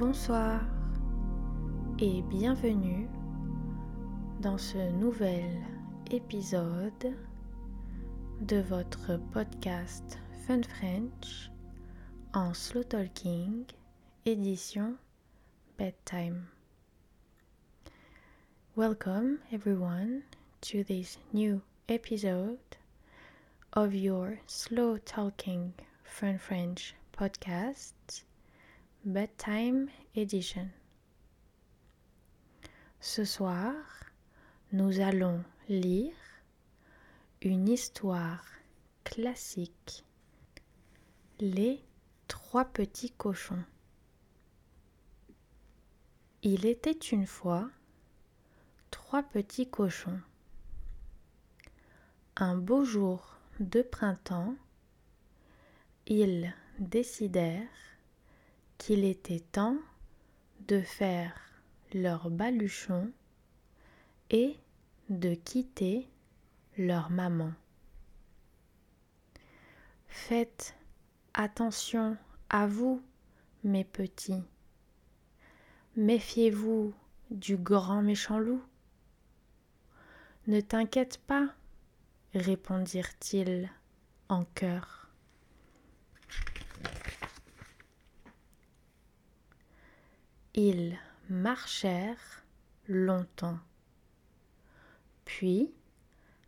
Bonsoir et bienvenue dans ce nouvel épisode de votre podcast Fun French en slow talking édition bedtime. Welcome everyone to this new episode of your slow talking Fun French podcast bedtime edition. Ce soir, nous allons lire une histoire classique, Les trois petits cochons. Il était une fois trois petits cochons. Un beau jour de printemps, ils décidèrent qu'il était temps de faire leur baluchon et de quitter leur maman. Faites attention à vous, mes petits. Méfiez-vous du grand méchant loup. Ne t'inquiète pas, répondirent-ils en chœur. Ils marchèrent longtemps. Puis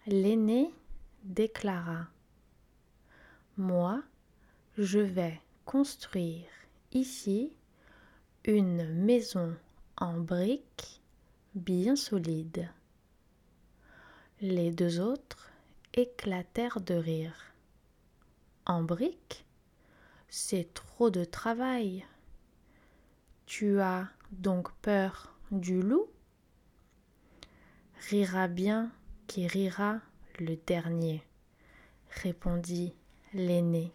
l'aîné déclara Moi, je vais construire ici une maison en briques bien solide. Les deux autres éclatèrent de rire. En briques? C'est trop de travail. Tu as donc peur du loup? Rira bien qui rira le dernier, répondit l'aîné.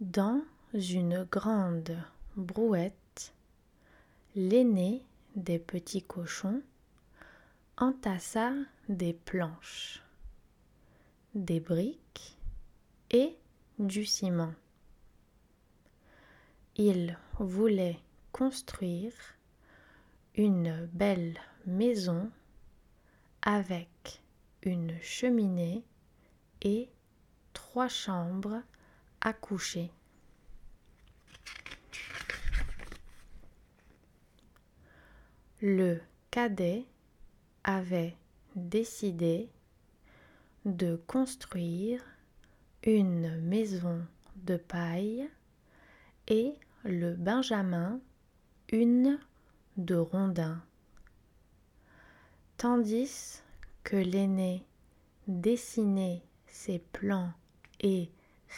Dans une grande brouette, l'aîné des petits cochons entassa des planches, des briques et du ciment. Il voulait construire une belle maison avec une cheminée et trois chambres à coucher. Le cadet avait décidé de construire une maison de paille et le benjamin une de rondin. Tandis que l'aîné dessinait ses plans et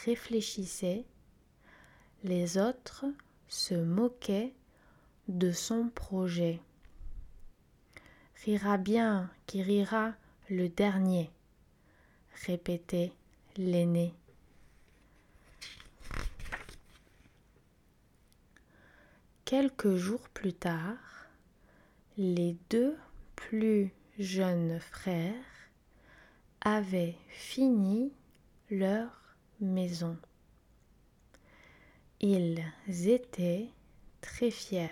réfléchissait, les autres se moquaient de son projet. Rira bien qui rira le dernier, répétait l'aîné. Quelques jours plus tard, les deux plus jeunes frères avaient fini leur maison. Ils étaient très fiers.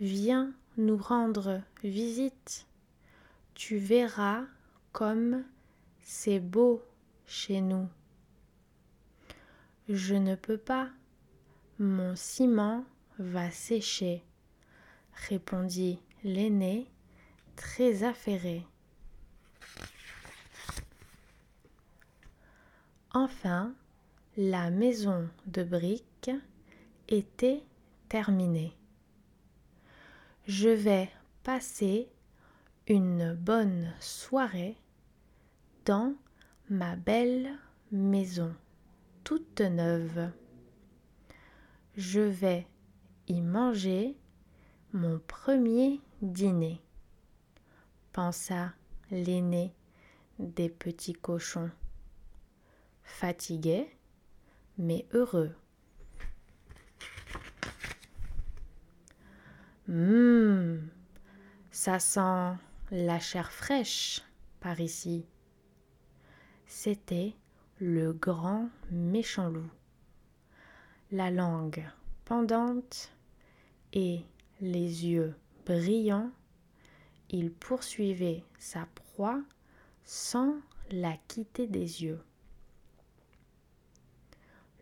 Viens nous rendre visite, tu verras comme c'est beau chez nous. Je ne peux pas, mon ciment va sécher, répondit l'aîné, très affairé. Enfin, la maison de briques était terminée. Je vais passer une bonne soirée dans ma belle maison toute neuve. Je vais y manger mon premier dîner, pensa l'aîné des petits cochons fatigué mais heureux. Hum, ça sent la chair fraîche par ici. C'était le grand méchant loup. La langue pendante et les yeux brillants, il poursuivait sa proie sans la quitter des yeux.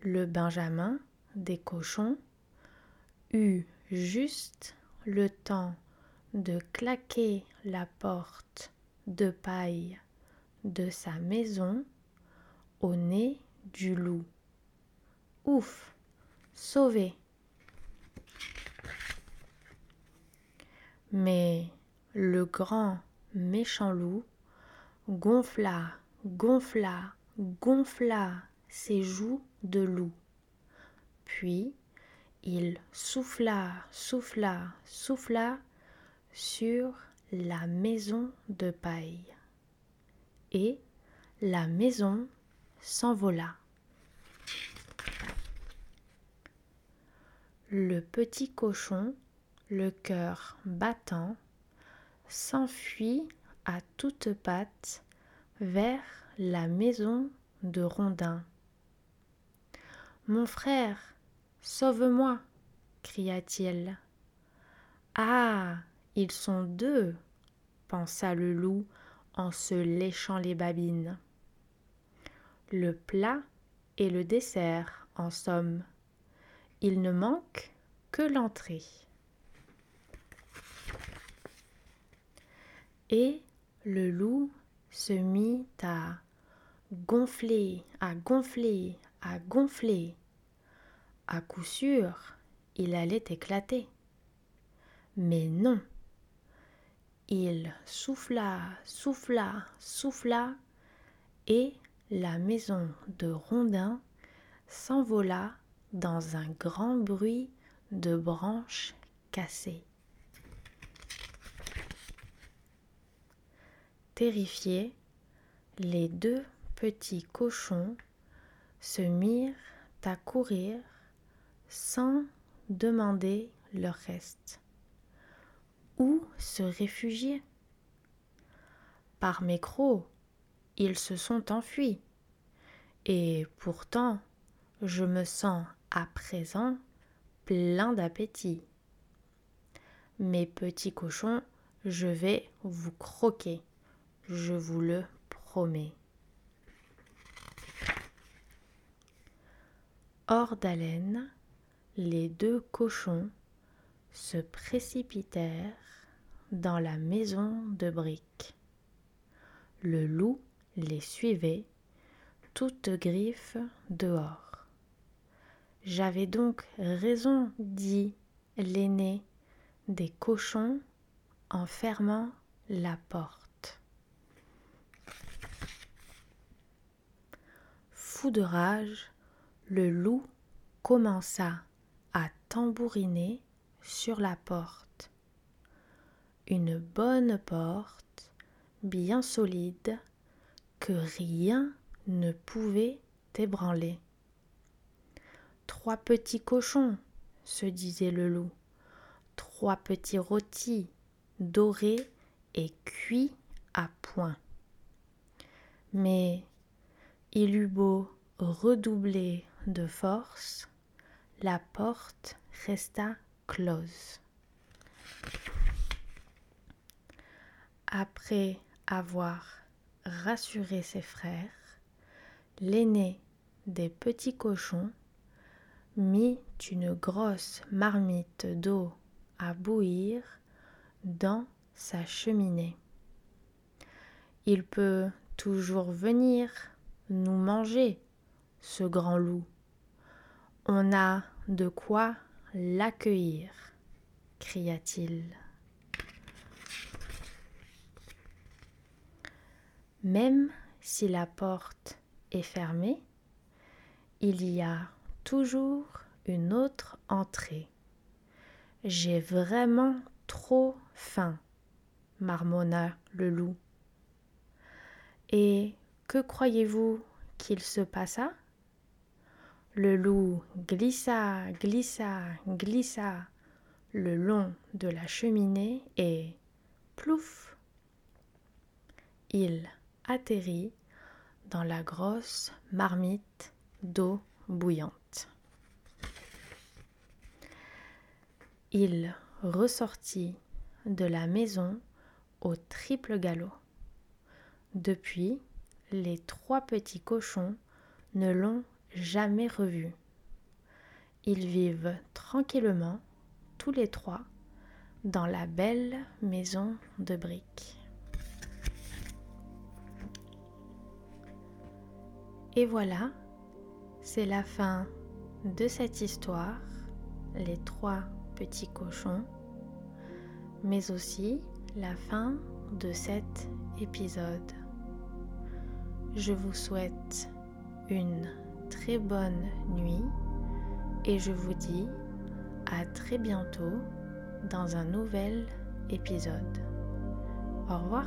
Le Benjamin des cochons eut juste le temps de claquer la porte de paille de sa maison au nez du loup. Ouf, sauvé. Mais le grand méchant loup gonfla, gonfla, gonfla ses joues de loup. Puis il souffla, souffla, souffla sur la maison de paille. Et la maison s'envola. Le petit cochon, le cœur battant, s'enfuit à toutes pattes vers la maison de Rondin. Mon frère, sauve-moi, cria-t-il. Ah, ils sont deux, pensa le loup en se léchant les babines. Le plat et le dessert, en somme. Il ne manque que l'entrée. Et le loup se mit à gonfler, à gonfler, à gonfler. À coup sûr, il allait éclater. Mais non. Il souffla, souffla, souffla, et la maison de Rondin s'envola dans un grand bruit de branches cassées. Terrifiés, les deux petits cochons se mirent à courir sans demander leur reste. Où se réfugier Par mes crocs, ils se sont enfuis. Et pourtant, je me sens à présent plein d'appétit. Mes petits cochons, je vais vous croquer, je vous le promets. Hors d'haleine, les deux cochons se précipitèrent dans la maison de briques. Le loup les suivait, toutes griffes dehors. J'avais donc raison, dit l'aîné des cochons en fermant la porte. Fou de rage, le loup commença à tambouriner sur la porte. Une bonne porte, bien solide, que rien ne pouvait ébranler. Trois petits cochons, se disait le loup, trois petits rôtis, dorés et cuits à point. Mais il eut beau redoubler de force, la porte resta close. Après avoir rassuré ses frères, l'aîné des petits cochons mit une grosse marmite d'eau à bouillir dans sa cheminée. Il peut toujours venir nous manger, ce grand loup. On a de quoi l'accueillir, cria-t-il. Même si la porte est fermée, il y a toujours une autre entrée. J'ai vraiment trop faim, marmonna le loup. Et que croyez-vous qu'il se passa? Le loup glissa, glissa, glissa le long de la cheminée et plouf Il atterrit dans la grosse marmite d'eau bouillante. Il ressortit de la maison au triple galop. Depuis, les trois petits cochons ne l'ont jamais revu. Ils vivent tranquillement, tous les trois, dans la belle maison de briques. Et voilà, c'est la fin de cette histoire, les trois petits cochons, mais aussi la fin de cet épisode. Je vous souhaite une très bonne nuit et je vous dis à très bientôt dans un nouvel épisode. Au revoir